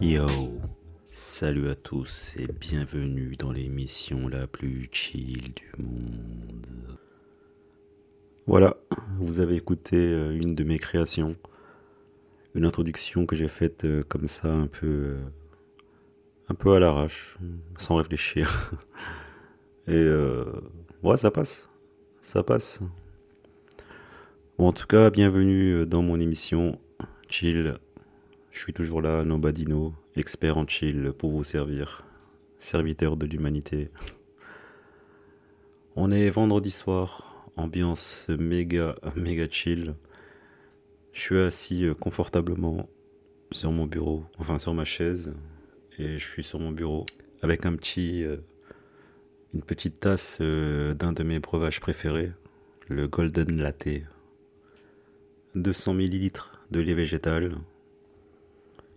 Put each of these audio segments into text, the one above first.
Yo, salut à tous et bienvenue dans l'émission la plus chill du monde. Voilà, vous avez écouté euh, une de mes créations, une introduction que j'ai faite euh, comme ça un peu euh, un peu à l'arrache, sans réfléchir. Et ouais, ça passe, ça passe. Bon, en tout cas, bienvenue dans mon émission Chill. Je suis toujours là, Nobadino, expert en chill pour vous servir, serviteur de l'humanité. On est vendredi soir, ambiance méga, méga chill. Je suis assis euh, confortablement sur mon bureau, enfin sur ma chaise, et je suis sur mon bureau avec un petit, euh, une petite tasse euh, d'un de mes breuvages préférés, le Golden Latte. 200 ml de lait végétal,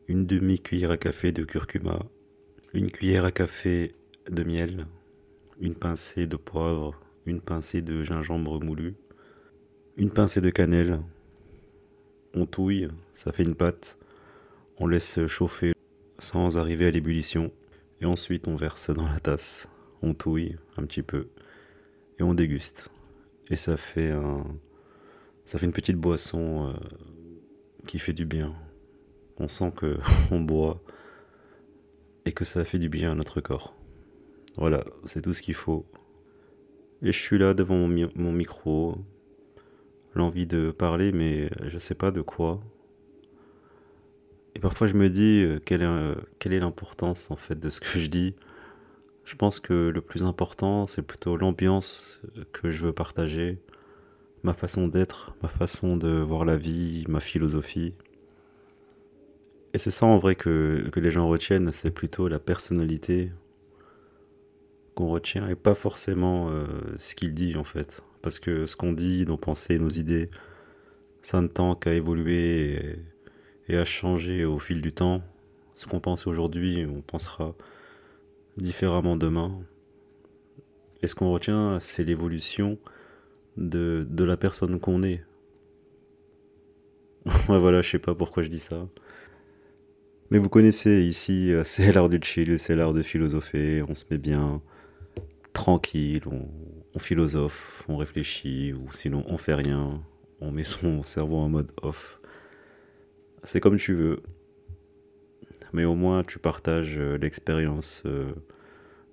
une demi-cuillère à café de curcuma, une cuillère à café de miel, une pincée de poivre, une pincée de gingembre moulu, une pincée de cannelle. On touille, ça fait une pâte. On laisse chauffer sans arriver à l'ébullition. Et ensuite, on verse dans la tasse. On touille un petit peu. Et on déguste. Et ça fait un. Ça fait une petite boisson euh, qui fait du bien. On sent que on boit et que ça fait du bien à notre corps. Voilà, c'est tout ce qu'il faut. Et je suis là devant mon, mi- mon micro, l'envie de parler, mais je sais pas de quoi. Et parfois je me dis euh, quelle euh, quelle est l'importance en fait de ce que je dis. Je pense que le plus important c'est plutôt l'ambiance que je veux partager, ma façon d'être, ma façon de voir la vie, ma philosophie. Et c'est ça en vrai que, que les gens retiennent, c'est plutôt la personnalité qu'on retient et pas forcément euh, ce qu'il dit en fait. Parce que ce qu'on dit, nos pensées, nos idées, ça ne tend qu'à évoluer et, à changer au fil du temps. Ce qu'on pense aujourd'hui, on pensera différemment demain. Et ce qu'on retient, c'est l'évolution de, de la personne qu'on est. Voilà, je sais pas pourquoi je dis ça. Mais vous connaissez ici, euh, c'est l'art du chill, c'est l'art de philosopher, on se met bien tranquille, on, on philosophe, on réfléchit, ou sinon on fait rien, on met son cerveau en mode off. C'est comme tu veux. Mais au moins tu partages euh, l'expérience euh,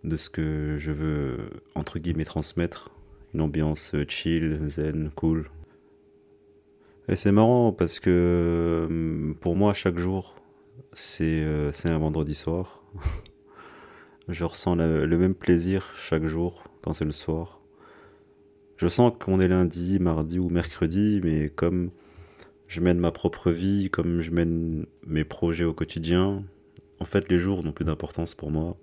de ce que je veux, entre guillemets, transmettre. Une ambiance chill, zen, cool. Et c'est marrant parce que pour moi, chaque jour, c'est euh, c'est un vendredi soir. Je ressens le même plaisir chaque jour quand c'est le soir. Je sens qu'on est lundi, mardi ou mercredi, mais comme je mène ma propre vie, comme je mène mes projets au quotidien, en fait, les jours n'ont plus d'importance pour moi.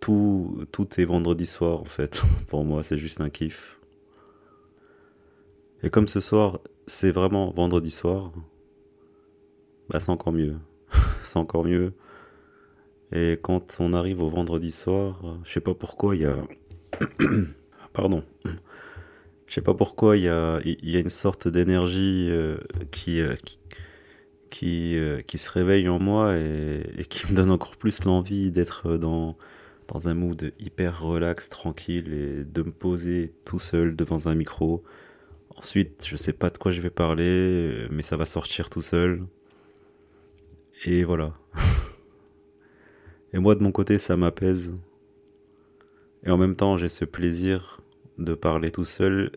Tout est vendredi soir, en fait. Pour moi, c'est juste un kiff. Et comme ce soir, c'est vraiment vendredi soir, bah c'est encore mieux. C'est encore mieux. Et quand on arrive au vendredi soir, je sais pas pourquoi il y a... Pardon. Je sais pas pourquoi il y a, y a une sorte d'énergie euh, qui, euh, qui, qui, euh, qui se réveille en moi et, et qui me donne encore plus l'envie d'être dans, dans un mood hyper relax, tranquille et de me poser tout seul devant un micro. Ensuite, je sais pas de quoi je vais parler, mais ça va sortir tout seul. Et voilà. Et moi, de mon côté, ça m'apaise. Et en même temps, j'ai ce plaisir de parler tout seul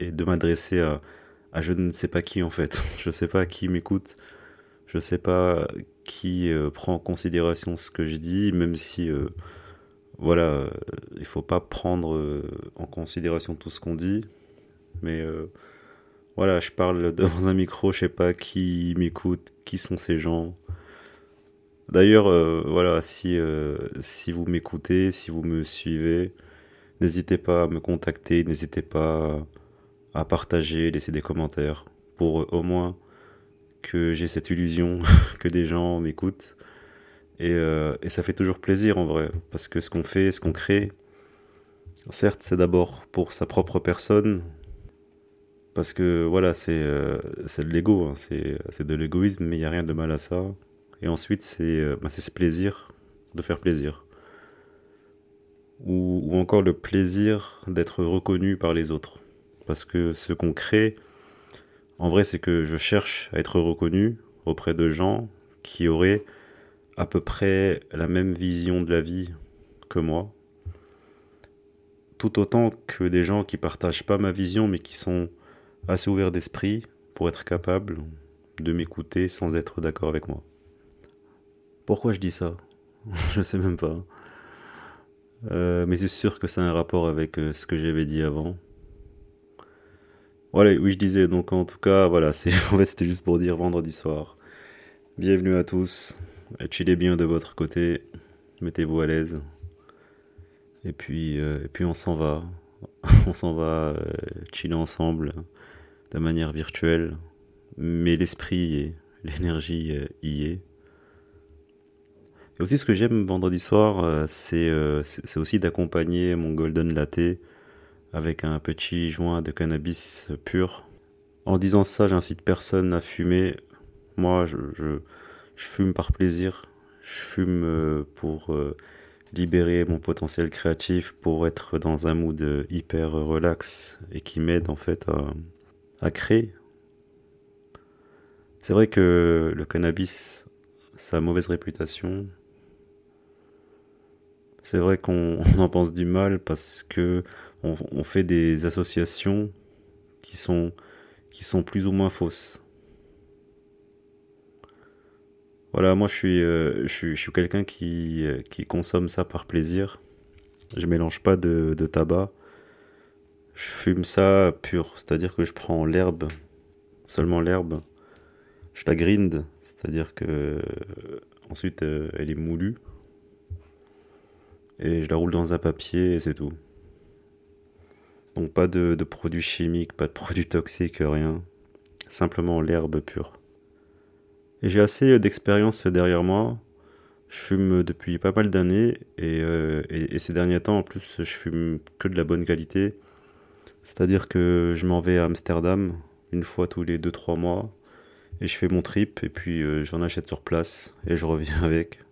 et de m'adresser à, je ne sais pas qui en fait. Je sais pas qui m'écoute. Je sais pas qui euh, prend en considération ce que je dis, même si, euh, voilà, euh, il faut pas prendre en considération tout ce qu'on dit. Mais voilà, je parle devant un micro, je sais pas qui m'écoute, qui sont ces gens. D'ailleurs, euh, voilà, si, euh, si vous m'écoutez, si vous me suivez, n'hésitez pas à me contacter, n'hésitez pas à partager, laisser des commentaires pour euh, au moins que j'ai cette illusion que des gens m'écoutent. Et, et, ça fait toujours plaisir en vrai, parce que ce qu'on fait, ce qu'on crée, certes c'est d'abord pour sa propre personne, parce que voilà, c'est de l'ego, hein, c'est de l'égoïsme, mais il n'y a rien de mal à ça. Et ensuite, euh, bah, c'est ce plaisir de faire plaisir. Ou, ou encore le plaisir d'être reconnu par les autres. Parce que ce qu'on crée, en vrai, c'est que je cherche à être reconnu auprès de gens qui auraient à peu près la même vision de la vie que moi. Tout autant que des gens qui partagent pas ma vision, mais qui sont assez ouverts d'esprit pour être capables de m'écouter sans être d'accord avec moi. Pourquoi je dis ça? Je sais même pas. Euh, mais c'est sûr que c'est un rapport avec euh, ce que j'avais dit avant. Voilà, oui, je disais, donc en tout cas, voilà, en fait, c'était juste pour dire vendredi soir. Bienvenue à tous. Chillez bien de votre côté. Mettez-vous à l'aise. Et puis, euh, et puis on s'en va. on s'en va chiller ensemble de manière virtuelle. Mais l'esprit et l'énergie y est. Et aussi, ce que j'aime vendredi soir, euh, euh, c'est aussi d'accompagner mon Golden Latte avec un petit joint de cannabis pur. En disant ça, j'incite personne à fumer. Moi, je, fume par plaisir. Je fume euh, pour libérer mon potentiel créatif, pour être dans un mood hyper relax et qui m'aide en fait à, créer. C'est vrai que le cannabis, ça a mauvaise réputation. C'est vrai qu'on en pense du mal parce que on, fait des associations qui sont, plus ou moins fausses. Voilà, moi je suis, euh, quelqu'un qui, euh, qui consomme ça par plaisir. Je mélange pas de, de tabac. Je fume ça pur, c'est-à-dire que je prends l'herbe, seulement l'herbe. Je la grind, c'est-à-dire que euh, ensuite elle est moulue et je la roule dans un papier et c'est tout. Donc pas de, produits chimiques, pas de produits toxiques, rien. Simplement l'herbe pure. Et j'ai assez d'expérience derrière moi. Je fume depuis pas mal d'années euh, et, et, ces derniers temps en plus je fume que de la bonne qualité. C'est-à-dire que je m'en vais à Amsterdam une fois tous les 2-3 mois et je fais mon trip et puis euh, j'en achète sur place et je reviens avec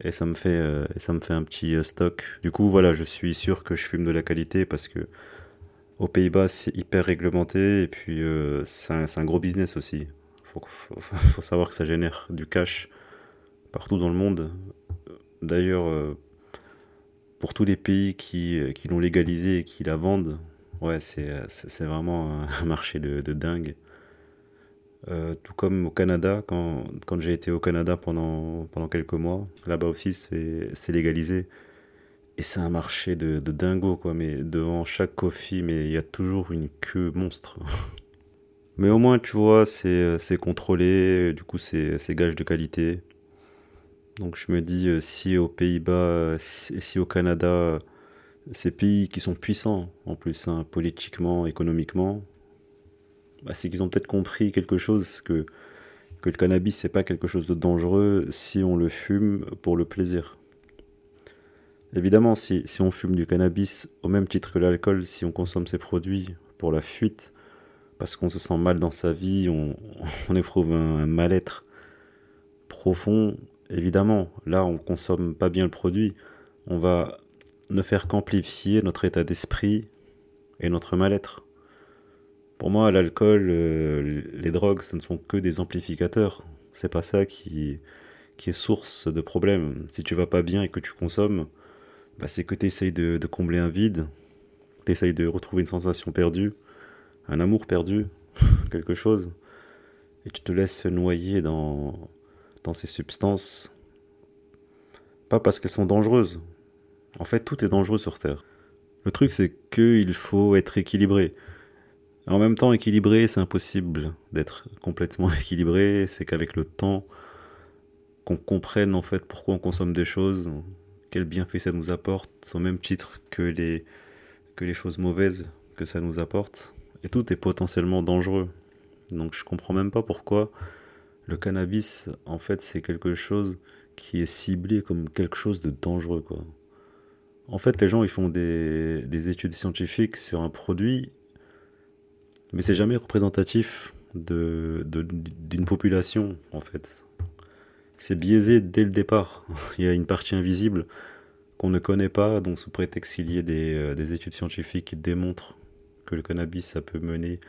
et ça me fait euh, ça me fait un petit euh, stock. Du coup, voilà, je suis sûr que je fume de la qualité parce que aux Pays-Bas, c'est hyper réglementé et puis euh, c'est un, gros business aussi. Faut, faut, savoir que ça génère du cash partout dans le monde. D'ailleurs, pour tous les pays qui, l'ont légalisé et qui la vendent, ouais, c'est vraiment un marché de dingue. Euh, tout comme au Canada, quand, quand j'ai été au Canada pendant, pendant quelques mois, là-bas aussi c'est légalisé. Et c'est un marché de, dingo, quoi. Mais devant chaque coffee, mais il y a toujours une queue monstre. mais au moins, tu vois, c'est contrôlé, du coup, c'est gage de qualité. Donc je me dis, euh, si aux Pays-Bas, si, si, au Canada, ces pays qui sont puissants en plus, hein, politiquement, économiquement, bah, c'est qu'ils ont peut-être compris quelque chose que, le cannabis c'est pas quelque chose de dangereux si on le fume pour le plaisir. Évidemment, si, on fume du cannabis au même titre que l'alcool, si on consomme ces produits pour la fuite, parce qu'on se sent mal dans sa vie, on, on éprouve un, mal-être profond, évidemment, là on consomme pas bien le produit, on va ne faire qu'amplifier notre état d'esprit et notre mal-être. Pour moi, l'alcool, euh, les drogues, ce ne sont que des amplificateurs. C'est pas ça qui, est source de problèmes. Si tu vas pas bien et que tu consommes, bah, c'est que tu essayes de, combler un vide, tu essayes de retrouver une sensation perdue, un amour perdu, quelque chose, et tu te laisses noyer dans, dans ces substances. Pas parce qu'elles sont dangereuses. En fait, tout est dangereux sur Terre. Le truc, c'est qu'il faut être équilibré. En même temps, équilibré, c'est impossible d'être complètement équilibré. C'est qu'avec le temps, qu'on comprenne en fait pourquoi on consomme des choses, quel bienfait ça nous apporte, au même titre que les, que les choses mauvaises que ça nous apporte. Et tout est potentiellement dangereux. Donc je comprends même pas pourquoi le cannabis, en fait, c'est quelque chose qui est ciblé comme quelque chose de dangereux. En fait, les gens, ils font des, des études scientifiques sur un produit, mais c'est jamais représentatif de, d'une population, en fait. C'est biaisé dès le départ. Il y a une partie invisible qu'on ne connaît pas, donc sous prétexte qu'il y ait des, euh, des, études scientifiques qui démontrent que le cannabis, ça peut mener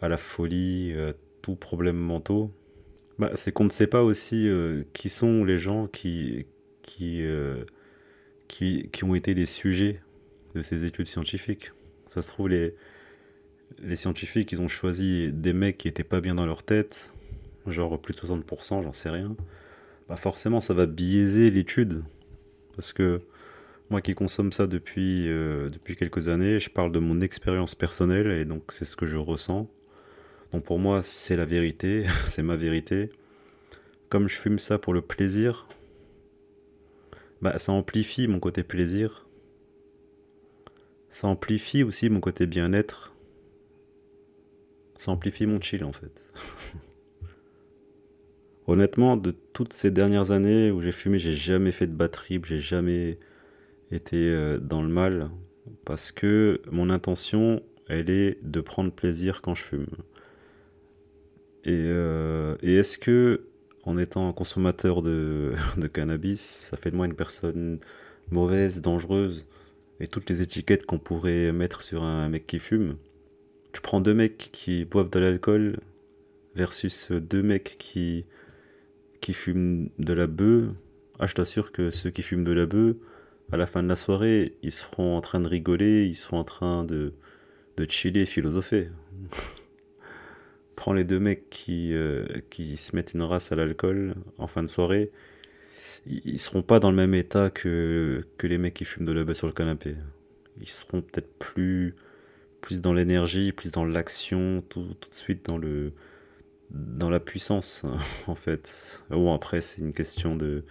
à la folie, à tout problème mentaux, bah, c'est qu'on ne sait pas aussi euh, qui sont les gens qui, qui, euh, qui, qui, ont été les sujets de ces études scientifiques. Ça se trouve, les, les scientifiques, ils ont choisi des mecs qui étaient pas bien dans leur tête, genre plus de 60%, j'en sais rien. Bah forcément, ça va biaiser l'étude. Parce que moi qui consomme ça depuis, euh, depuis quelques années, je parle de mon expérience personnelle et donc c'est ce que je ressens. Donc pour moi, c'est la vérité, c'est ma vérité. Comme je fume ça pour le plaisir, bah, ça amplifie mon côté plaisir. Ça amplifie aussi mon côté bien-être. Ça amplifie mon chill en fait. Honnêtement, de toutes ces dernières années où j'ai fumé, j'ai jamais fait de batterie, j'ai jamais été euh, dans le mal parce que mon intention, elle est de prendre plaisir quand je fume. Euh, et, est-ce que, en étant consommateur de, de, cannabis, ça fait de moi une personne mauvaise, dangereuse Et toutes les étiquettes qu'on pourrait mettre sur un mec qui fume. Tu prends deux mecs qui boivent de l'alcool versus deux mecs qui, fument de la bœuf. Ah, je t'assure que ceux qui fument de la bœuf, à la fin de la soirée, ils seront en train de rigoler, ils seront en train de, de chiller, philosopher prends les deux mecs qui, euh, qui se mettent une race à l'alcool en fin de soirée, ils seront pas dans le même état que, que les mecs qui fument de la sur le canapé. Ils seront peut-être plus, plus dans l'énergie, plus dans l'action, tout, tout, de suite dans, le, dans la puissance, en fait. Bon, après, c'est une question de,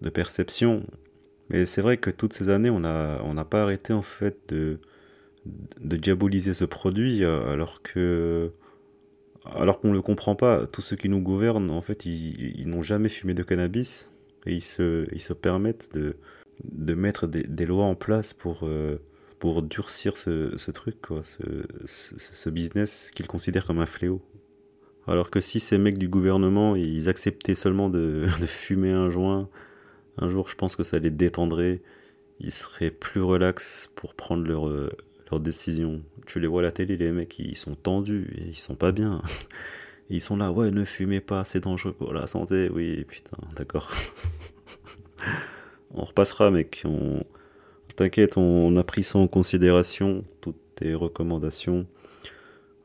de perception. Mais c'est vrai que toutes ces années, on n'a on pas arrêté, en fait, de, de diaboliser ce produit, alors que alors qu'on ne le comprend pas, tous ceux qui nous gouvernent, en fait, ils, n'ont jamais fumé de cannabis et ils se, ils se permettent de, de mettre des, des lois en place pour, euh, pour durcir ce, ce truc, quoi, ce, ce, business qu'ils considèrent comme un fléau. Alors que si ces mecs du gouvernement, ils acceptaient seulement de, de fumer un joint, un jour, je pense que ça les détendrait. Ils seraient plus relax pour prendre leur, euh, leurs décisions. Tu les vois à la télé, les mecs, ils sont tendus, et ils sont pas bien. Ils sont là, ouais, ne fumez pas, c'est dangereux pour la santé. Oui, putain, d'accord. on repassera, mec. On... T'inquiète, on a pris ça en considération, toutes tes recommandations.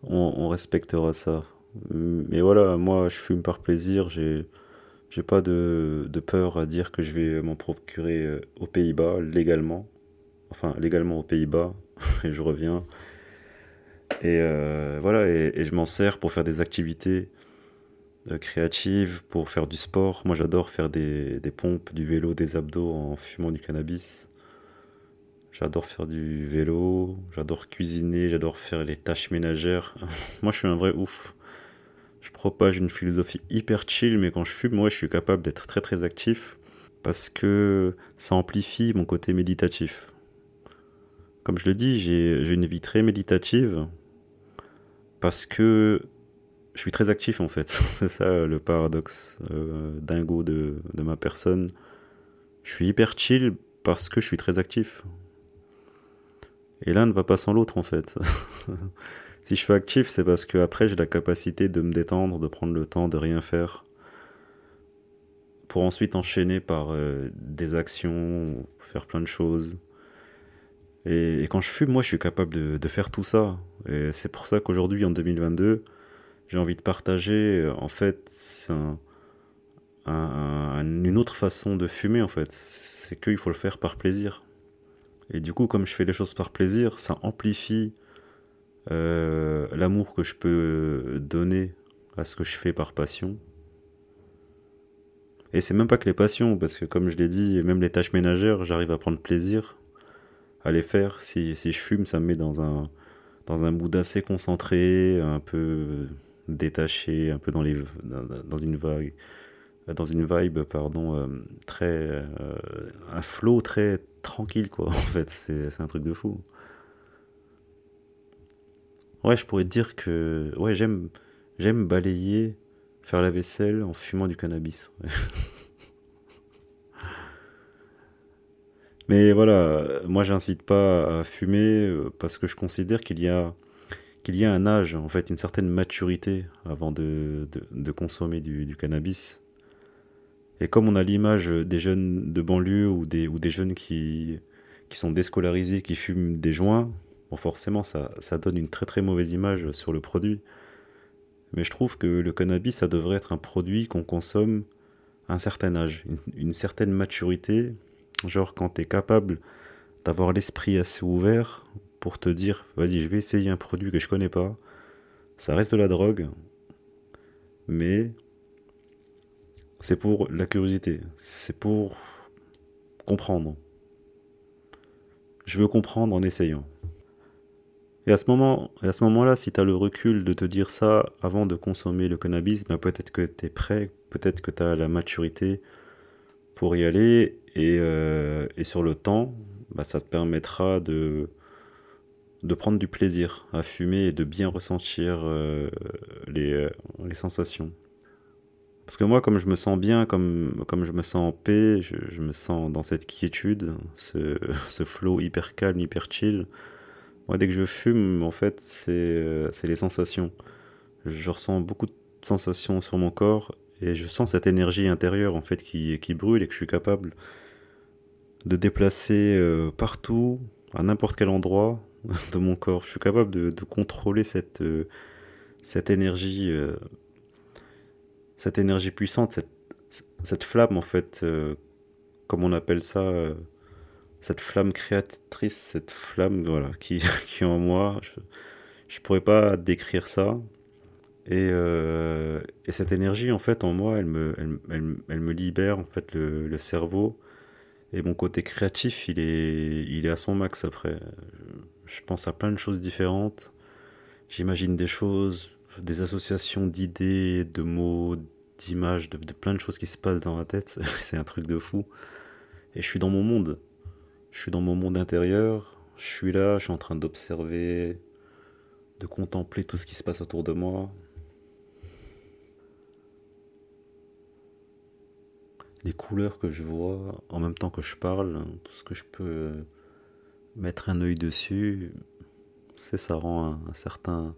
On, respectera ça. Mais voilà, moi, je fume par plaisir. J'ai, j'ai pas de, de peur à dire que je vais m'en procurer euh, aux Pays-Bas légalement. Enfin, légalement aux Pays-Bas, et je reviens. Et euh, voilà, et, je m'en sers pour faire des activités euh, créatives, pour faire du sport. Moi, j'adore faire des, des, pompes, du vélo, des abdos en fumant du cannabis. J'adore faire du vélo, j'adore cuisiner, j'adore faire les tâches ménagères. moi, je suis un vrai ouf. Je propage une philosophie hyper chill, mais quand je fume, moi, je suis capable d'être très très actif parce que ça amplifie mon côté méditatif. Comme je le dis, j'ai une vie très méditative parce que je suis très actif en fait. C'est ça le paradoxe euh, dingo de, de, ma personne. Je suis hyper chill parce que je suis très actif. Et l'un ne va pas sans l'autre en fait. si je suis actif, c'est parce que après j'ai la capacité de me détendre, de prendre le temps de rien faire. Pour ensuite enchaîner par euh, des actions, faire plein de choses. Et, quand je fume, moi, je suis capable de, faire tout ça. Et c'est pour ça qu'aujourd'hui, en 2022, j'ai envie de partager, en fait, une autre façon de fumer, en fait. C'est qu'il faut le faire par plaisir. Et du coup, comme je fais les choses par plaisir, ça amplifie euh, l'amour que je peux donner à ce que je fais par passion. Et c'est même pas que les passions, parce que comme je l'ai dit, même les tâches ménagères, j'arrive à prendre plaisir à les faire. Si, je fume, ça me met dans un, dans un mood assez concentré, un peu détaché, un peu dans, les, dans, une vague, dans une vibe, pardon, euh, très, euh, un flow très tranquille, quoi. En fait, c'est un truc de fou. Ouais, je pourrais te dire que, ouais, j'aime, j'aime balayer, faire la vaisselle en fumant du cannabis. Mais voilà, moi j'incite pas à fumer euh, parce que je considère qu'il y a qu'il y a un âge, en fait, une certaine maturité avant de, de, consommer du, cannabis. Et comme on a l'image des jeunes de banlieue ou des, ou des jeunes qui, qui sont déscolarisés, qui fument des joints, bon forcément ça, ça donne une très très mauvaise image sur le produit. Mais je trouve que le cannabis, ça devrait être un produit qu'on consomme à un certain âge, une, certaine maturité, Genre quand tu es capable d'avoir l'esprit assez ouvert pour te dire, vas-y, je vais essayer un produit que je connais pas. Ça reste de la drogue, mais c'est pour la curiosité, c'est pour comprendre. Je veux comprendre en essayant. Et à ce moment-là, si tu as le recul de te dire ça avant de consommer le cannabis, ben peut-être que tu es prêt, peut-être que tu as la maturité pour y aller et, euh, sur le temps, bah, ça te permettra de, de prendre du plaisir à fumer et de bien ressentir euh, euh, les, sensations. Parce que moi, comme je me sens bien, comme, comme je me sens en paix, je, je me sens dans cette quiétude, ce, ce flow hyper calme, hyper chill. Moi, dès que je fume, en fait, c'est les sensations. Je ressens beaucoup de sensations sur mon corps et je sens cette énergie intérieure, en fait, qui, qui brûle et que je suis capable de déplacer euh, partout, à n'importe quel endroit de mon corps. Je suis capable de, contrôler cette, euh, cette énergie, euh, cette énergie puissante, cette, cette flamme en fait, comme on appelle ça, cette flamme créatrice, cette flamme voilà, qui, qui est en moi. Je ne pourrais pas décrire ça. Et, et, cette énergie, en fait, en moi, elle me, elle, elle, me libère en fait le, le cerveau et mon côté créatif, il est, il est à son max après. Je pense à plein de choses différentes. J'imagine des choses, des associations d'idées, de mots, d'images, de, plein de choses qui se passent dans ma tête. C'est un truc de fou. Et je suis dans mon monde. Je suis dans mon monde intérieur. Je suis là, je suis en train d'observer, de contempler tout ce qui se passe autour de moi. les couleurs que je vois en même temps que je parle, tout ce que je peux mettre un œil dessus, c'est ça rend un, certain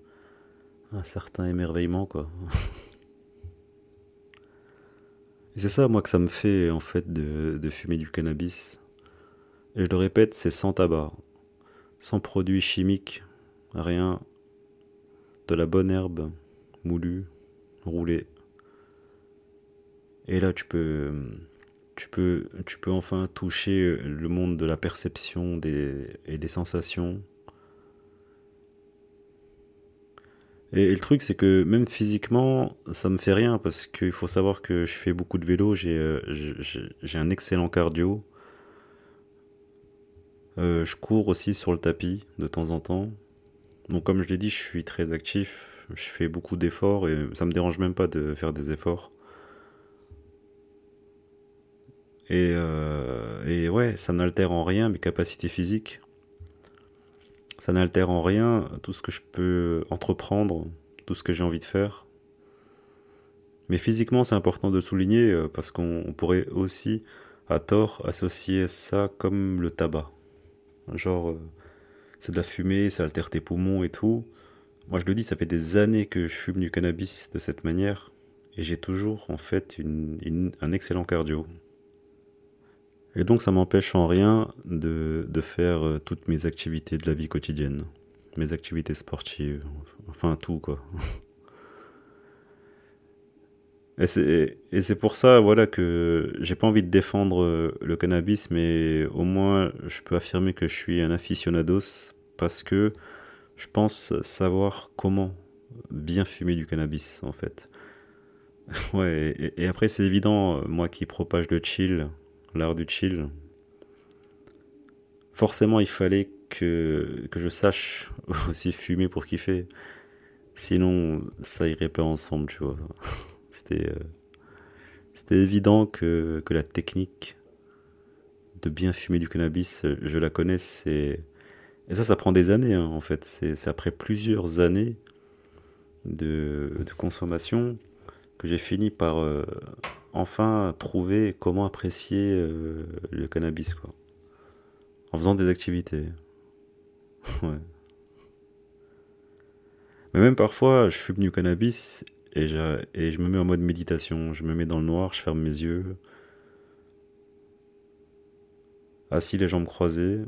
un certain émerveillement quoi. C'est ça moi que ça me fait en fait de, de fumer du cannabis. Et je le répète, c'est sans tabac, sans produits chimiques, rien, de la bonne herbe moulue, roulée et là, tu peux, tu peux, tu peux enfin toucher le monde de la perception et des sensations. Et, le truc, c'est que même physiquement, ça me fait rien parce qu'il faut savoir que je fais beaucoup de vélo, j'ai euh, un excellent cardio. Euh, je cours aussi sur le tapis de temps en temps. Donc, comme je l'ai dit, je suis très actif, je fais beaucoup d'efforts et ça me dérange même pas de faire des efforts. Et, euh, et ouais, ça n'altère en rien mes capacités physiques. Ça n'altère en rien tout ce que je peux entreprendre, tout ce que j'ai envie de faire. Mais physiquement, c'est important de le souligner euh, parce qu'on pourrait aussi, à tort, associer ça comme le tabac. Genre, euh, c'est de la fumée, ça altère tes poumons et tout. Moi, je le dis, ça fait des années que je fume du cannabis de cette manière et j'ai toujours en fait un excellent cardio. Et donc ça m'empêche en rien de, de, faire euh, toutes mes activités de la vie quotidienne, mes activités sportives, enfin tout quoi. Et c'est pour ça voilà que j'ai pas envie de défendre euh, le cannabis, mais au moins je peux affirmer que je suis un aficionados parce que je pense savoir comment bien fumer du cannabis en fait. Ouais, et, après c'est évident, moi qui propage le chill, l'art du chill, forcément il fallait que, je sache aussi fumer pour kiffer. Sinon, ça irait pas ensemble, tu vois. C'était, euh, c'était évident que, la technique de bien fumer du cannabis, je la connais. Et ça, ça prend des années, hein, en fait. C'est après plusieurs années de, de consommation que j'ai fini par euh, enfin trouver comment apprécier euh, le cannabis, quoi. En faisant des activités. ouais. Mais même parfois, je fume du cannabis et je, me mets en mode méditation. Je me mets dans le noir, je ferme mes yeux. Assis les jambes croisées.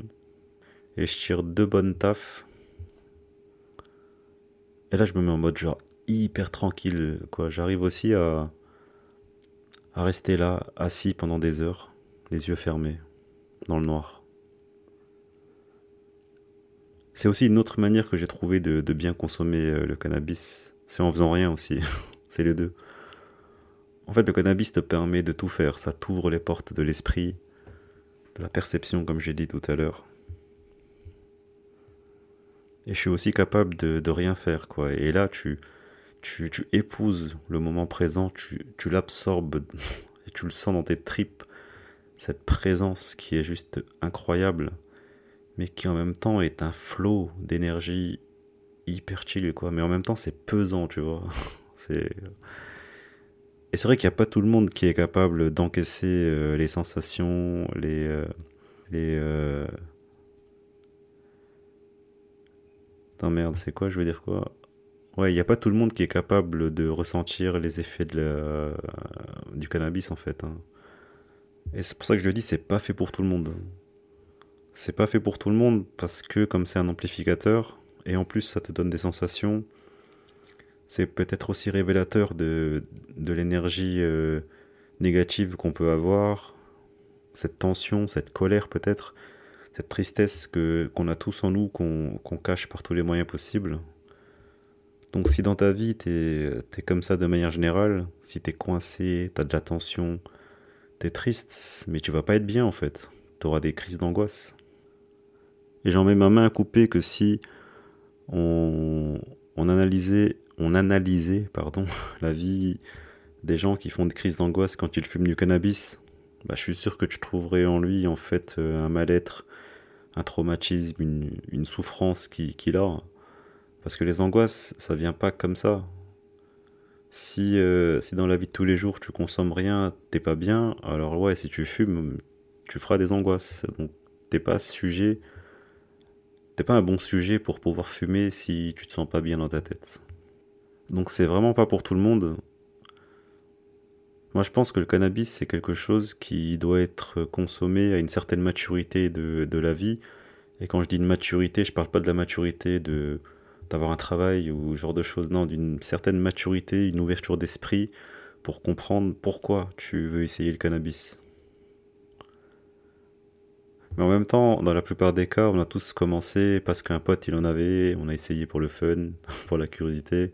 Et je tire deux bonnes taffes. Et là, je me mets en mode genre hyper tranquille. quoi. J'arrive aussi à, à rester là, assis pendant des heures, les yeux fermés, dans le noir. C'est aussi une autre manière que j'ai trouvé de, bien consommer euh, le cannabis. C'est en faisant rien aussi. C'est les deux. En fait, le cannabis te permet de tout faire. Ça t'ouvre les portes de l'esprit, de la perception, comme j'ai dit tout à l'heure. Et je suis aussi capable de, de rien faire, quoi. Et là, tu, tu, tu épouses le moment présent, tu, tu l'absorbes et tu le sens dans tes tripes. Cette présence qui est juste incroyable, mais qui en même temps est un flot d'énergie hyper chill, quoi. Mais en même temps, c'est pesant, tu vois. c'est. Et c'est vrai qu'il n'y a pas tout le monde qui est capable d'encaisser euh, les sensations, les. Euh, les euh... Merde, c'est quoi? Je veux dire quoi? Ouais, il n'y a pas tout le monde qui est capable de ressentir les effets du cannabis en fait. Hein. Et c'est pour ça que je le dis, c'est pas fait pour tout le monde. C'est pas fait pour tout le monde parce que comme c'est un amplificateur, et en plus ça te donne des sensations, c'est peut-être aussi révélateur de, l'énergie euh, négative qu'on peut avoir, cette tension, cette colère peut-être, cette tristesse que, qu'on a tous en nous, qu'on cache par tous les moyens possibles. Donc si dans ta vie t'es es comme ça de manière générale, si t'es coincé, t'as de la tension, t'es triste, mais tu vas pas être bien en fait. T'auras des crises d'angoisse. Et j'en mets ma main à couper que si on, on analysait, on analysait pardon, la vie des gens qui font des crises d'angoisse quand ils fument du cannabis, bah, je suis sûr que tu trouverais en lui en fait euh, un mal-être, un traumatisme, une, une souffrance qu'il qui a parce que les angoisses, ça vient pas comme ça. Si, euh, si dans la vie de tous les jours tu consommes rien, t'es pas bien, alors ouais, si tu fumes, tu feras des angoisses. Donc t'es pas sujet, t'es pas un bon sujet pour pouvoir fumer si tu te sens pas bien dans ta tête. Donc c'est vraiment pas pour tout le monde. Moi je pense que le cannabis c'est quelque chose qui doit être consommé à une certaine maturité de, de la vie. Et quand je dis une maturité, je parle pas de la maturité de d'avoir un travail ou ce genre de choses, non, d'une certaine maturité, une ouverture d'esprit pour comprendre pourquoi tu veux essayer le cannabis. Mais en même temps, dans la plupart des cas, on a tous commencé parce qu'un pote il en avait, on a essayé pour le fun, pour la curiosité.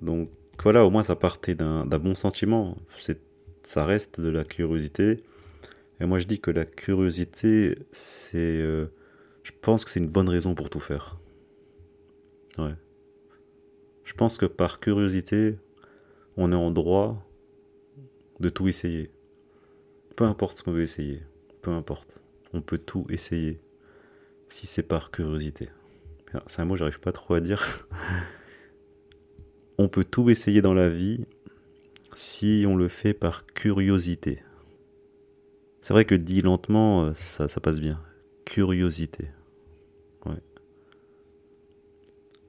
Donc voilà, au moins ça partait d'un bon sentiment. Ça reste de la curiosité. Et moi je dis que la curiosité, c'est... Euh, je pense que c'est une bonne raison pour tout faire. Ouais. Je pense que par curiosité, on est en droit de tout essayer. Peu importe ce qu'on veut essayer, peu importe. On peut tout essayer si c'est par curiosité. C'est un mot que j'arrive pas trop à dire. on peut tout essayer dans la vie si on le fait par curiosité. C'est vrai que dit lentement, ça, ça passe bien. Curiosité.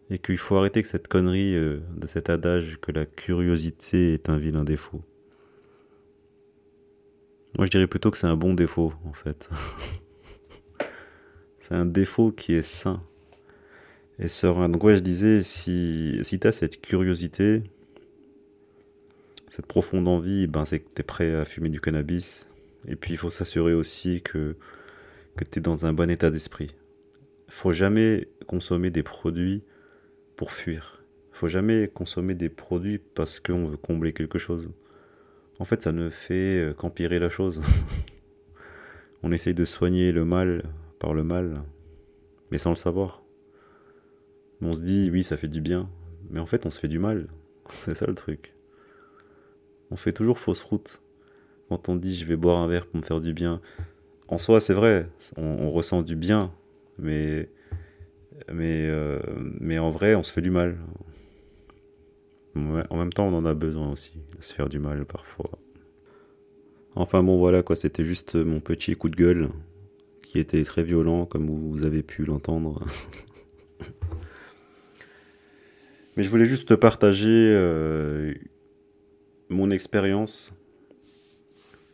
Et qu'il faut arrêter que cette connerie euh, de cet adage que la curiosité est un vilain défaut. Moi je dirais plutôt que c'est un bon défaut en fait. c'est un défaut qui est sain et serein. Donc ouais je disais, si, si tu as cette curiosité, cette profonde envie, ben c'est que tu es prêt à fumer du cannabis. Et puis il faut s'assurer aussi que, que tu es dans un bon état d'esprit. faut jamais consommer des produits fuir. Faut jamais consommer des produits parce qu'on veut combler quelque chose. En fait, ça ne fait euh, qu'empirer la chose. on essaye de soigner le mal par le mal, mais sans le savoir. On se dit, oui, ça fait du bien, mais en fait, on se fait du mal. C'est ça le truc. On fait toujours fausse route. Quand on dit, je vais boire un verre pour me faire du bien, en soi, c'est vrai, on, ressent du bien, mais, mais, euh, mais en vrai, on se fait du mal. En même temps, on en a besoin aussi, de se faire du mal parfois. Enfin bon, voilà quoi, c'était juste mon petit coup de gueule, qui était très violent, comme vous avez pu l'entendre. Mais je voulais juste te partager euh, mon expérience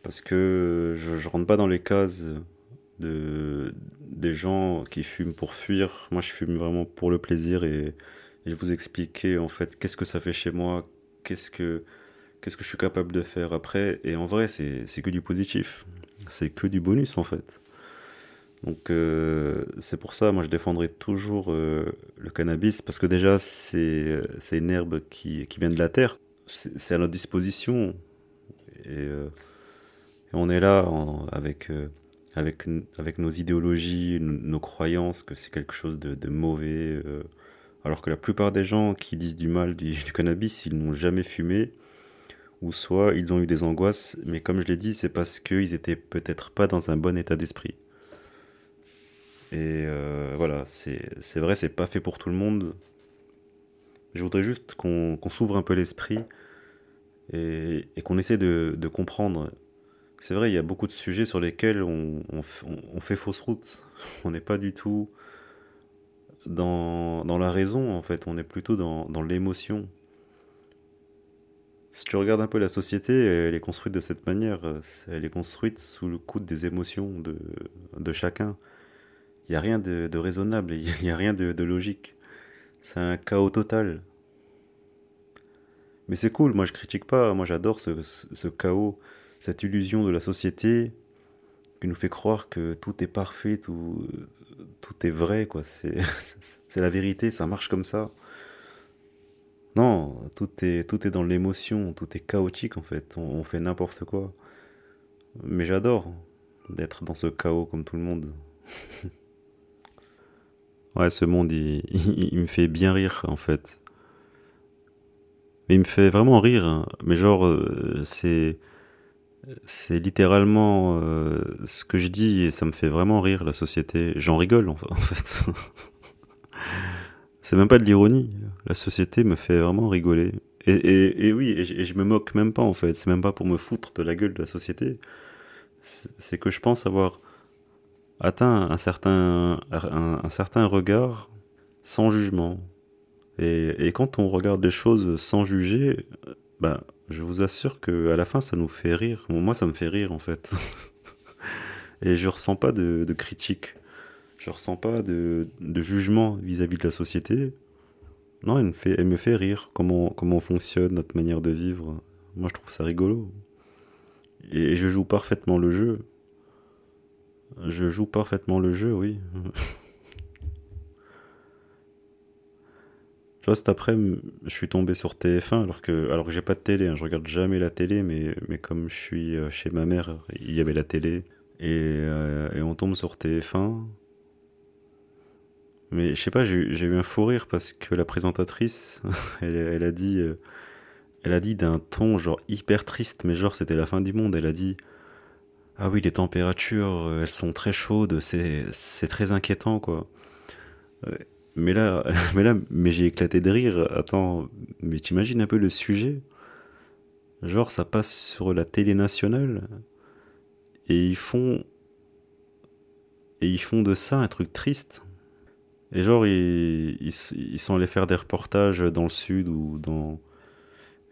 parce que je, je rentre pas dans les cases de des gens qui fument pour fuir. Moi, je fume vraiment pour le plaisir et, je vous expliquer en fait qu'est-ce que ça fait chez moi, qu'est-ce que qu'est-ce que je suis capable de faire après. Et en vrai, c'est que du positif, c'est que du bonus en fait. Donc euh, c'est pour ça, moi je défendrai toujours euh, le cannabis parce que déjà c'est une herbe qui, qui vient de la terre, c'est à notre disposition. Et, euh, on est là avec, avec, nos idéologies, nos croyances que c'est quelque chose de, mauvais. Euh, alors que la plupart des gens qui disent du mal du, cannabis, ils n'ont jamais fumé. Ou soit ils ont eu des angoisses, mais comme je l'ai dit, c'est parce qu'ils étaient peut-être pas dans un bon état d'esprit. Et euh, voilà, c'est vrai, c'est pas fait pour tout le monde. Je voudrais juste qu'on s'ouvre un peu l'esprit et, qu'on essaie de comprendre c'est vrai, il y a beaucoup de sujets sur lesquels on, fait fausse route. On n'est pas du tout dans, la raison, en fait. On est plutôt dans, l'émotion. Si tu regardes un peu la société, elle est construite de cette manière. Elle est construite sous le coup des émotions de, chacun. Il n'y a rien de, raisonnable, il n'y a rien de, logique. C'est un chaos total. Mais c'est cool, moi je critique pas, moi j'adore ce chaos cette illusion de la société qui nous fait croire que tout est parfait, tout, tout est vrai, quoi. C'est, la vérité, ça marche comme ça. Non, tout est, dans l'émotion, tout est chaotique en fait, on, fait n'importe quoi. Mais j'adore d'être dans ce chaos comme tout le monde. ouais, ce monde, il, il, me fait bien rire en fait. Il me fait vraiment rire, hein. mais genre, euh, c'est c'est littéralement euh, ce que je dis et ça me fait vraiment rire la société. J'en rigole en fait. c'est même pas de l'ironie. La société me fait vraiment rigoler. Et, oui, et je, me moque même pas en fait. C'est même pas pour me foutre de la gueule de la société. C'est que je pense avoir atteint un certain, un, certain regard sans jugement. Et, quand on regarde les choses sans juger, ben, je vous assure que à la fin, ça nous fait rire. moi, ça me fait rire en fait. Et je ressens pas de, critique. Je ressens pas de, jugement vis-à-vis de la société. Non, elle me fait, elle me fait rire. Comment, comment fonctionne notre manière de vivre. Moi, je trouve ça rigolo. Et, je joue parfaitement le jeu. Je joue parfaitement le jeu, oui. Tu vois, cet après je suis tombé sur TF1 alors que, alors que j'ai pas de télé. Hein. Je regarde jamais la télé, mais, mais comme je suis euh, chez ma mère, il y avait la télé. Et, euh, et on tombe sur TF1. Mais je sais pas, j'ai eu un fou rire parce que la présentatrice, elle, elle a dit, euh, elle a dit d'un ton genre hyper triste, mais genre c'était la fin du monde. Elle a dit, ah oui, les températures, elles sont très chaudes, c'est très inquiétant quoi. Mais là, mais là, mais j'ai éclaté de rire. Attends, mais t'imagines un peu le sujet? Genre, ça passe sur la télé nationale et ils font et ils font de ça un truc triste. Et genre, ils, ils, sont allés faire des reportages dans le sud ou dans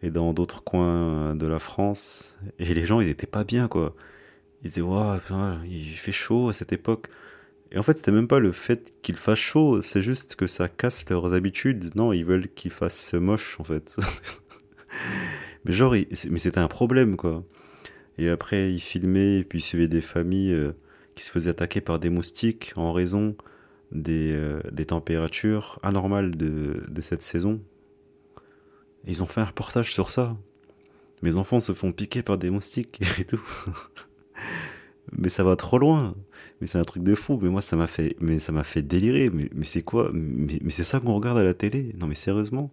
et dans d'autres coins de la France. Et les gens, ils étaient pas bien, quoi. Ils disaient, waouh, il fait chaud à cette époque. Et en fait, c'était même pas le fait qu'il fasse chaud, c'est juste que ça casse leurs habitudes. Non, ils veulent qu'il fasse moche, en fait. mais genre, mais c'était un problème, quoi. Et après, ils filmaient, et puis ils suivaient des familles euh, qui se faisaient attaquer par des moustiques en raison des, euh, températures anormales de, de cette saison. Et ils ont fait un reportage sur ça. Mes enfants se font piquer par des moustiques et tout. Mais ça va trop loin. Mais c'est un truc de fou. Mais moi, ça m'a fait, mais ça m'a fait délirer. Mais, c'est quoi? Mais, c'est ça qu'on regarde à la télé Non, mais sérieusement.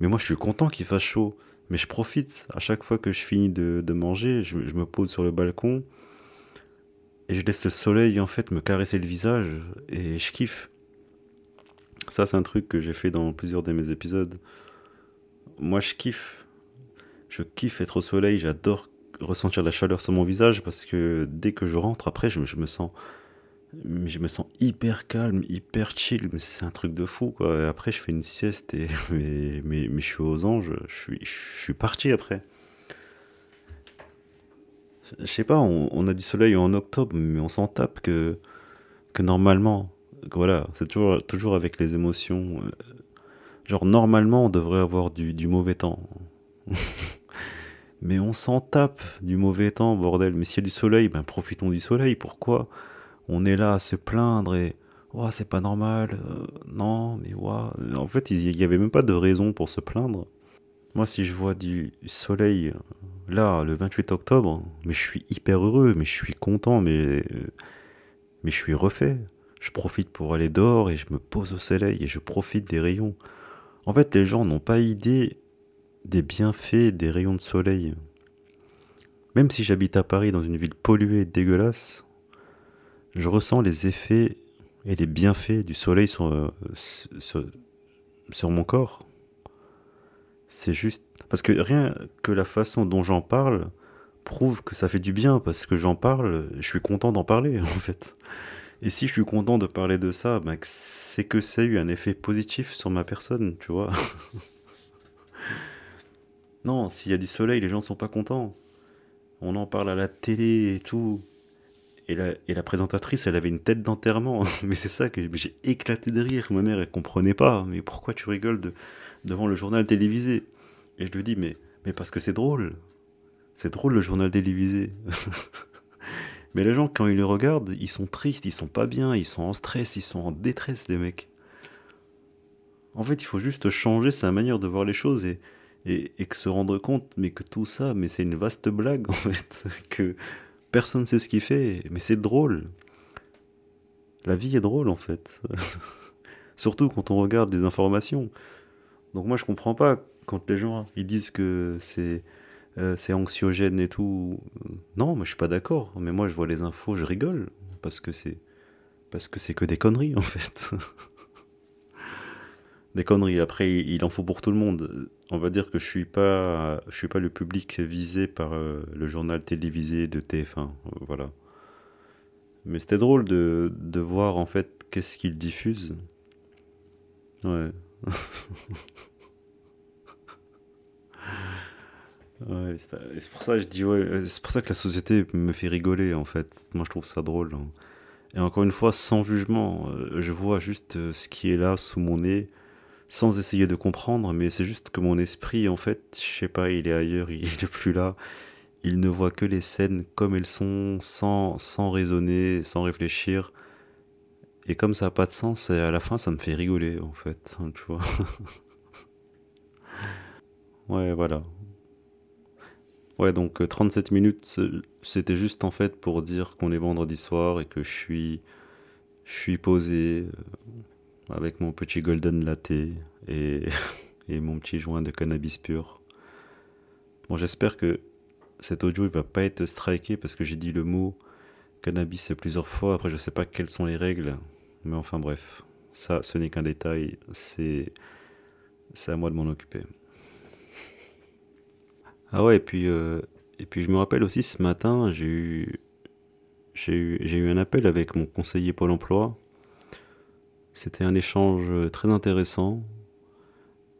Mais moi, je suis content qu'il fasse chaud. Mais je profite. À chaque fois que je finis de, de manger, je, je me pose sur le balcon et je laisse le soleil en fait me caresser le visage et je kiffe. Ça, c'est un truc que j'ai fait dans plusieurs de mes épisodes. Moi, je kiffe. Je kiffe être au soleil. J'adore ressentir la chaleur sur mon visage parce que dès que je rentre, après, je, me- je me sens, je me sens hyper calme, hyper chill. Mais c'est un truc de fou, quoi. Et après, je fais une sieste et mais, mais, je suis aux anges. Je suis, je suis parti après. Je sais pas, on, a du soleil en octobre, mais on s'en tape que, que normalement. Voilà, c'est toujours, toujours avec les émotions. euh, Genre, normalement, on devrait avoir du mauvais temps. Mais on s'en tape du mauvais temps, bordel. Mais s'il y a du soleil, ben profitons du soleil. Pourquoi on est là à se plaindre et. Ouah, c'est pas normal. euh, non, mais ouah. En fait, il n'y avait même pas de raison pour se plaindre. Moi, si je vois du soleil, euh, là, le 28 octobre, mais je suis hyper heureux, mais je suis content, mais, euh, mais je suis refait. Je profite pour aller dehors et je me pose au soleil et je profite des rayons. En fait, les gens n'ont pas idée des bienfaits des rayons de soleil. Même si j'habite à Paris dans une ville polluée et dégueulasse, je ressens les effets et les bienfaits du soleil sur, euh, sur, mon corps. C'est juste... Parce que rien que la façon dont j'en parle prouve que ça fait du bien, parce que j'en parle, je suis content d'en parler, en fait. Et si je suis content de parler de ça, ben, c'est que ça a eu un effet positif sur ma personne, tu vois. Non, s'il y a du soleil, les gens sont pas contents. On en parle à la télé et tout. Et la, présentatrice, elle avait une tête d'enterrement. Mais c'est ça que j'ai éclaté de rire. Ma mère, elle comprenait pas. Mais pourquoi tu rigoles de- devant le journal télévisé? Et je lui dis, mais, parce que c'est drôle. C'est drôle le journal télévisé. mais les gens, quand ils le regardent, ils sont tristes, ils sont pas bien, ils sont en stress, ils sont en détresse, les mecs. En fait, il faut juste changer sa manière de voir les choses et, et que se rendre compte, mais que tout ça, mais c'est une vaste blague en fait, que personne sait ce qu'il fait, mais c'est drôle. La vie est drôle en fait, surtout quand on regarde les informations. Donc moi je comprends pas quand les gens ils disent que c'est euh, c'est anxiogène et tout. Non, moi je suis pas d'accord, mais moi je vois les infos, je rigole parce que c'est parce que c'est que des conneries en fait. Des conneries. Après, il en faut pour tout le monde. On va dire que je suis pas, je suis pas le public visé par euh, le journal télévisé de TF1. euh, Voilà. Mais c'était drôle de, de voir en fait qu'est-ce qu'ils diffusent. Ouais. Ouais, c'est pour ça que je dis ouais, c'est pour ça que la société me fait rigoler en fait. Moi je trouve ça drôle. hein. Et encore une fois, sans jugement, euh, je vois juste ce qui est là sous mon nez sans essayer de comprendre, mais c'est juste que mon esprit, en fait, je sais pas, il est ailleurs, il est plus là. Il ne voit que les scènes comme elles sont, sans, sans raisonner, sans réfléchir. Et comme ça n'a pas de sens, à la fin, ça me fait rigoler, en fait, hein, tu vois. Ouais, voilà. Ouais, donc euh, 37 minutes, euh, c'était juste en fait pour dire qu'on est vendredi soir et que je suis, je suis posé euh, avec mon petit golden latte et, et mon petit joint de cannabis pur. Bon, j'espère que cet audio il va pas être striké parce que j'ai dit le mot cannabis plusieurs fois. Après, je sais pas quelles sont les règles, mais enfin bref, ça, ce n'est qu'un détail. C'est, à moi de m'en occuper. Ah ouais, et puis, euh, et puis je me rappelle aussi ce matin, j'ai eu, eu, j'ai eu un appel avec mon conseiller Pôle emploi. C'était un échange très intéressant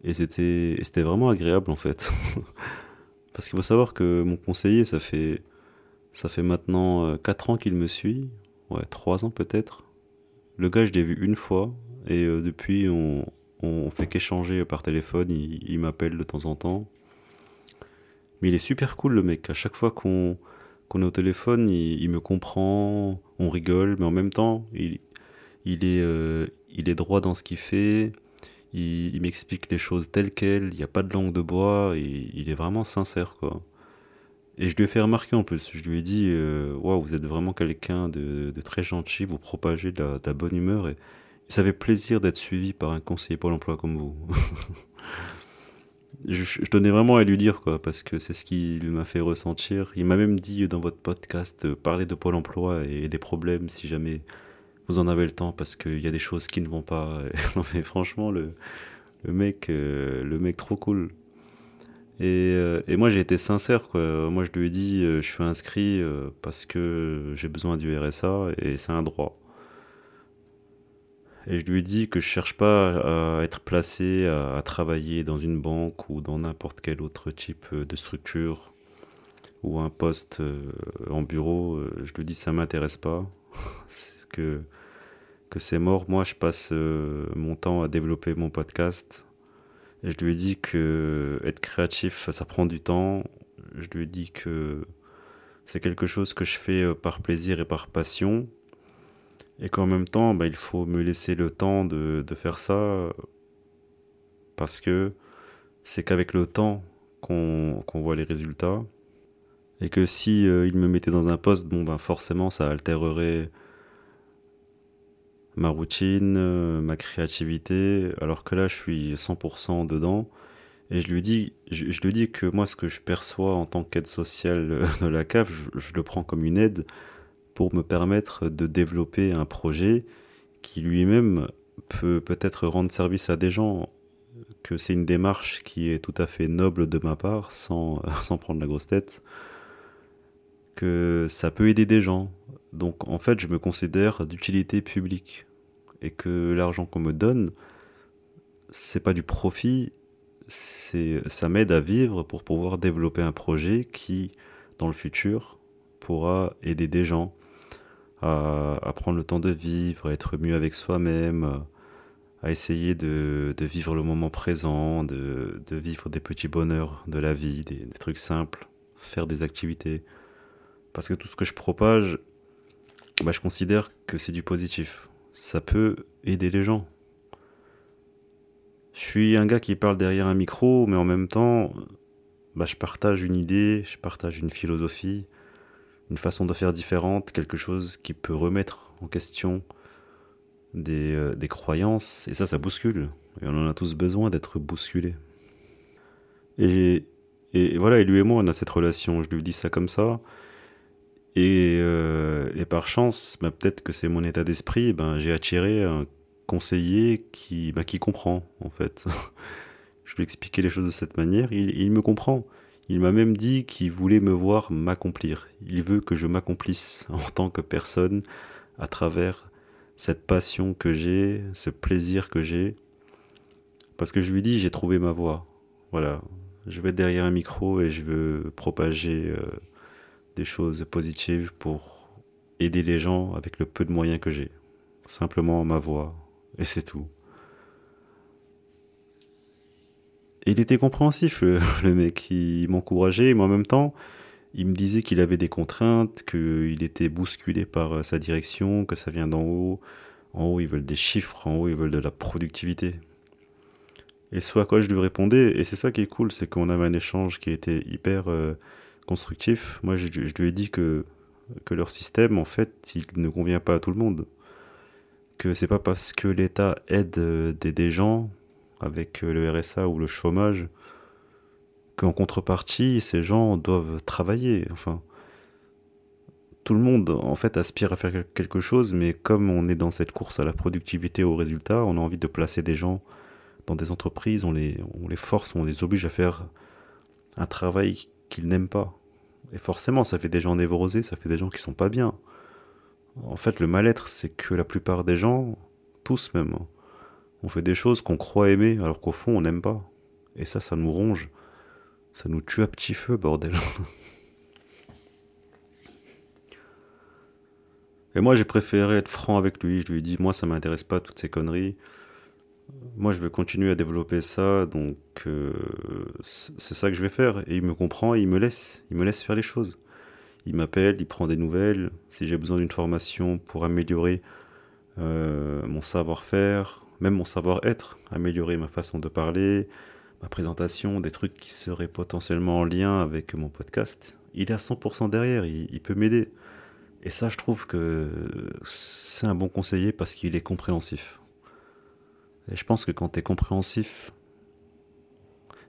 et c'était, vraiment agréable en fait. Parce qu'il faut savoir que mon conseiller, ça fait, ça fait maintenant euh, 4 ans qu'il me suit, ouais, 3 ans peut-être. Le gars, je l'ai vu une fois et euh, depuis, on, on fait qu'échanger par téléphone, il, m'appelle de temps en temps. Mais il est super cool le mec. À chaque fois qu'on est au téléphone, il, me comprend, on rigole, mais en même temps, il, il est, euh, il est droit dans ce qu'il fait, il, m'explique les choses telles quelles, il n'y a pas de langue de bois, il est vraiment sincère, quoi. Et je lui ai fait remarquer en plus, je lui ai dit, euh, waouh, vous êtes vraiment quelqu'un de, très gentil, vous propagez de la, bonne humeur, et, ça fait plaisir d'être suivi par un conseiller Pôle emploi comme vous. je, je, tenais vraiment à lui dire, quoi, parce que c'est ce qu'il m'a fait ressentir. Il m'a même dit dans votre podcast, euh, parler de Pôle emploi et des problèmes si jamais vous en avez le temps parce qu'il y a des choses qui ne vont pas. non mais franchement, le, mec, euh, le mec trop cool. Et, euh, moi j'ai été sincère. Moi je lui ai dit euh, je suis inscrit parce que j'ai besoin du RSA et c'est un droit. Et je lui ai dit que je cherche pas à être placé à, travailler dans une banque ou dans n'importe quel autre type de structure ou un poste en bureau. Je lui ai dit ça m'intéresse pas. que, que c'est mort. Moi, je passe euh, mon temps à développer mon podcast. Et je lui ai dit que être créatif, ça prend du temps. Je lui ai dit que c'est quelque chose que je fais euh, par plaisir et par passion. Et qu'en même temps, bah, il faut me laisser le temps de, de faire ça. Parce que c'est qu'avec le temps qu'on voit les résultats. Et que si euh, me mettait dans un poste, bon ben forcément ça altérerait ma routine, euh, ma créativité, alors que là je suis 100% dedans. Et je lui dis, je, lui dis que moi ce que je perçois en tant qu'aide sociale de la CAF, je, le prends comme une aide pour me permettre de développer un projet qui lui-même peut peut-être rendre service à des gens, que c'est une démarche qui est tout à fait noble de ma part, sans, sans prendre la grosse tête, que ça peut aider des gens, donc en fait, je me considère d'utilité publique et que l'argent qu'on me donne, c'est pas du profit, c'est ça m'aide à vivre pour pouvoir développer un projet qui, dans le futur, pourra aider des gens à, prendre le temps de vivre, à être mieux avec soi-même, à essayer de, vivre le moment présent, de, vivre des petits bonheurs de la vie, des trucs simples, faire des activités. Parce que tout ce que je propage, bah, je considère que c'est du positif. Ça peut aider les gens. Je suis un gars qui parle derrière un micro, mais en même temps, bah, je partage une idée, je partage une philosophie, une façon de faire différente, quelque chose qui peut remettre en question des, euh, croyances, et ça, ça bouscule. Et on en a tous besoin d'être bousculés. Et, et voilà, et lui et moi, on a cette relation. Je lui dis ça comme ça. Euh, et, par chance, bah, peut-être que c'est mon état d'esprit, ben, j'ai attiré un conseiller qui, bah, qui comprend, en fait. je lui ai les choses de cette manière, il, il me comprend. Il m'a même dit qu'il voulait me voir m'accomplir. Il veut que je m'accomplisse en tant que personne à travers cette passion que j'ai, ce plaisir que j'ai. Parce que je lui dis, j'ai trouvé ma voie. Voilà. Je vais derrière un micro et je veux propager euh, des choses positives pour aider les gens avec le peu de moyens que j'ai. Simplement ma voix, et c'est tout. Il était compréhensif, le, mec. Il m'encourageait, mais en même temps, il me disait qu'il avait des contraintes, qu'il était bousculé par euh, sa direction, que ça vient d'en haut. En haut, ils veulent des chiffres, en haut, ils veulent de la productivité. Et ce à quoi je lui répondais, et c'est ça qui est cool, c'est qu'on avait un échange qui était hyper euh, constructif. Moi, je, lui ai dit que, que leur système, en fait, il ne convient pas à tout le monde. Que c'est pas parce que l'État aide euh, des, gens avec euh, le RSA ou le chômage qu'en contrepartie, ces gens doivent travailler. Enfin, tout le monde, en fait, aspire à faire quelque chose, mais comme on est dans cette course à la productivité, au résultat, on a envie de placer des gens dans des entreprises, on les, on les force, on les oblige à faire un travail qu'ils n'aiment pas. Et forcément, ça fait des gens névrosés, ça fait des gens qui sont pas bien. En fait, le mal-être, c'est que la plupart des gens, tous même, on fait des choses qu'on croit aimer, alors qu'au fond, on n'aime pas. Et ça, ça nous ronge. Ça nous tue à petit feu, bordel. Et moi, j'ai préféré être franc avec lui. Je lui ai dit, moi, ça m'intéresse pas toutes ces conneries moi, je veux continuer à développer ça, donc euh, c'est ça que je vais faire. Et il me comprend, et il me laisse, il me laisse faire les choses. Il m'appelle, il prend des nouvelles. Si j'ai besoin d'une formation pour améliorer euh, savoir-faire, même mon savoir-être, améliorer ma façon de parler, ma présentation, des trucs qui seraient potentiellement en lien avec mon podcast. Il est à 100% derrière, il, peut m'aider. Et ça, je trouve que c'est un bon conseiller parce qu'il est compréhensif. Et je pense que quand tu es compréhensif,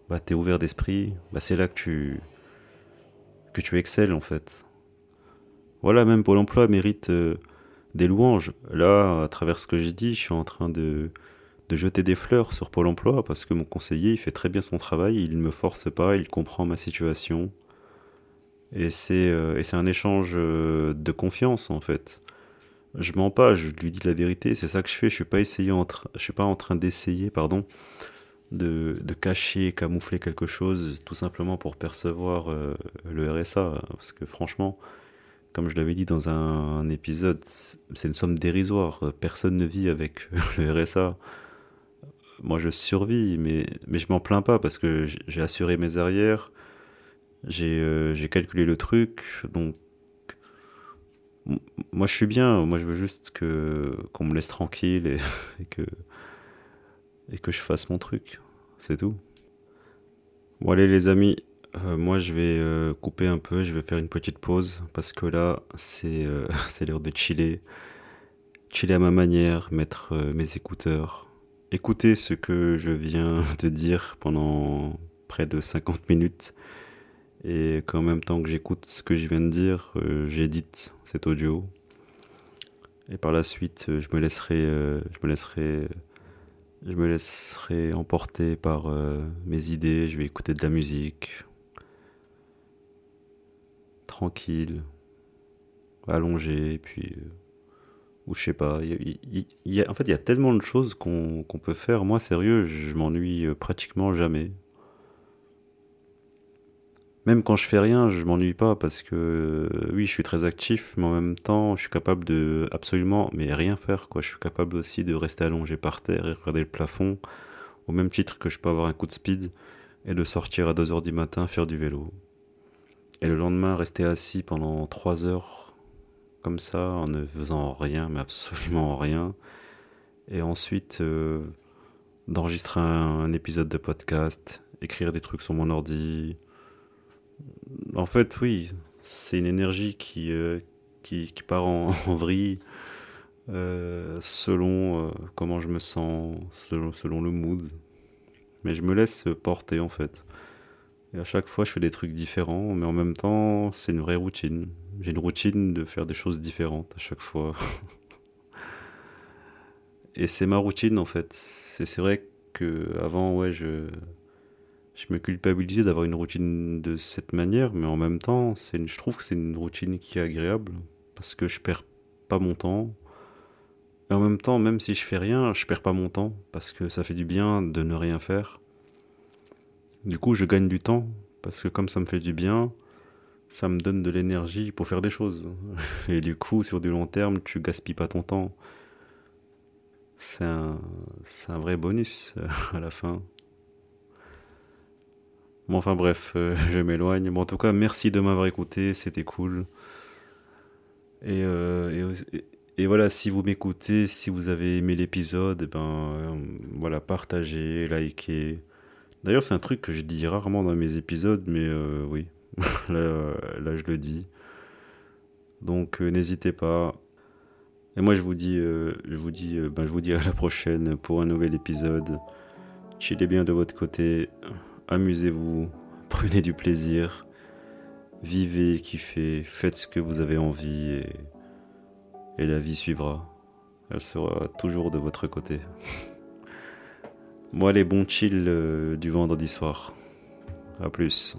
bah, tu es ouvert d'esprit, bah, c'est là que tu, excelles en fait. Voilà, même Pôle emploi mérite euh, des louanges. Là, à travers ce que j'ai dit, je suis en train de, de jeter des fleurs sur Pôle emploi parce que mon conseiller, il fait très bien son travail, il ne me force pas, il comprend ma situation. Et c'est euh, un échange euh, de confiance en fait. Je mens pas, je lui dis la vérité, c'est ça que je fais. Je suis pas je suis pas en train d'essayer, pardon, de, de, cacher, camoufler quelque chose, tout simplement pour percevoir euh, le RSA. Parce que franchement, comme je l'avais dit dans un, épisode, c'est une somme dérisoire. Personne ne vit avec le RSA. Moi, je survis, mais, mais je m'en plains pas parce que j'ai assuré mes arrières, euh, j'ai calculé le truc, donc moi je suis bien, moi je veux juste que qu'on me laisse tranquille et, que et que je fasse mon truc, c'est tout. Bon allez les amis, euh, moi je vais euh, couper un peu, je vais faire une petite pause parce que là c'est c'est l'heure de chiller, chiller à ma manière, mettre mes écouteurs, écouter ce que je viens de dire pendant près de 50 minutes et qu'en même temps que j'écoute ce que je viens de dire, euh, j'édite cet audio. Et par la suite, euh, je me laisserai, euh, je me laisserai, je me laisserai emporter par mes idées. Je vais écouter de la musique, tranquille, allongé, puis ou je sais pas. En fait, il y a tellement de choses qu'on peut faire. Moi, sérieux, je m'ennuie pratiquement jamais même quand je fais rien, je m'ennuie pas parce que euh, oui, je suis très actif, mais en même temps, je suis capable de absolument mais rien faire quoi. Je suis capable aussi de rester allongé par terre et regarder le plafond au même titre que je peux avoir un coup de speed et de sortir à 2h du matin faire du vélo. Et le lendemain, rester assis pendant 3 heures comme ça en ne faisant rien, mais absolument rien. Et ensuite euh, d'enregistrer un épisode de podcast, écrire des trucs sur mon ordi, en fait, oui, c'est une énergie qui, euh, qui, part en, vrille euh, selon euh, comment je me sens, selon, le mood. Mais je me laisse porter en fait. Et à chaque fois, je fais des trucs différents, mais en même temps, c'est une vraie routine. J'ai une routine de faire des choses différentes à chaque fois. Et c'est ma routine en fait. C'est vrai que avant, ouais, je je me culpabilisais d'avoir une routine de cette manière, mais en même temps, c'est je trouve que c'est une routine qui est agréable parce que je perds pas mon temps. Et en même temps, même si je fais rien, je perds pas mon temps parce que ça fait du bien de ne rien faire. Du coup, je gagne du temps parce que comme ça me fait du bien, ça me donne de l'énergie pour faire des choses. Et du coup, sur du long terme, tu gaspilles pas ton temps. C'est un, un vrai bonus à la fin. Bon, enfin bref, euh, je m'éloigne. Bon, en tout cas, merci de m'avoir écouté, c'était cool. Et, euh, voilà, si vous m'écoutez, si vous avez aimé l'épisode, eh ben euh, voilà, partagez, likez. D'ailleurs, c'est un truc que je dis rarement dans mes épisodes, mais oui, là, là, je le dis. Donc n'hésitez pas. Et moi, je vous dis, je vous dis, ben, je vous dis à la prochaine pour un nouvel épisode. Chillez bien de votre côté amusez-vous, prenez du plaisir, vivez, kiffez, faites ce que vous avez envie et, la vie suivra. Elle sera toujours de votre côté. Moi, les bons chill euh, du vendredi soir. A plus.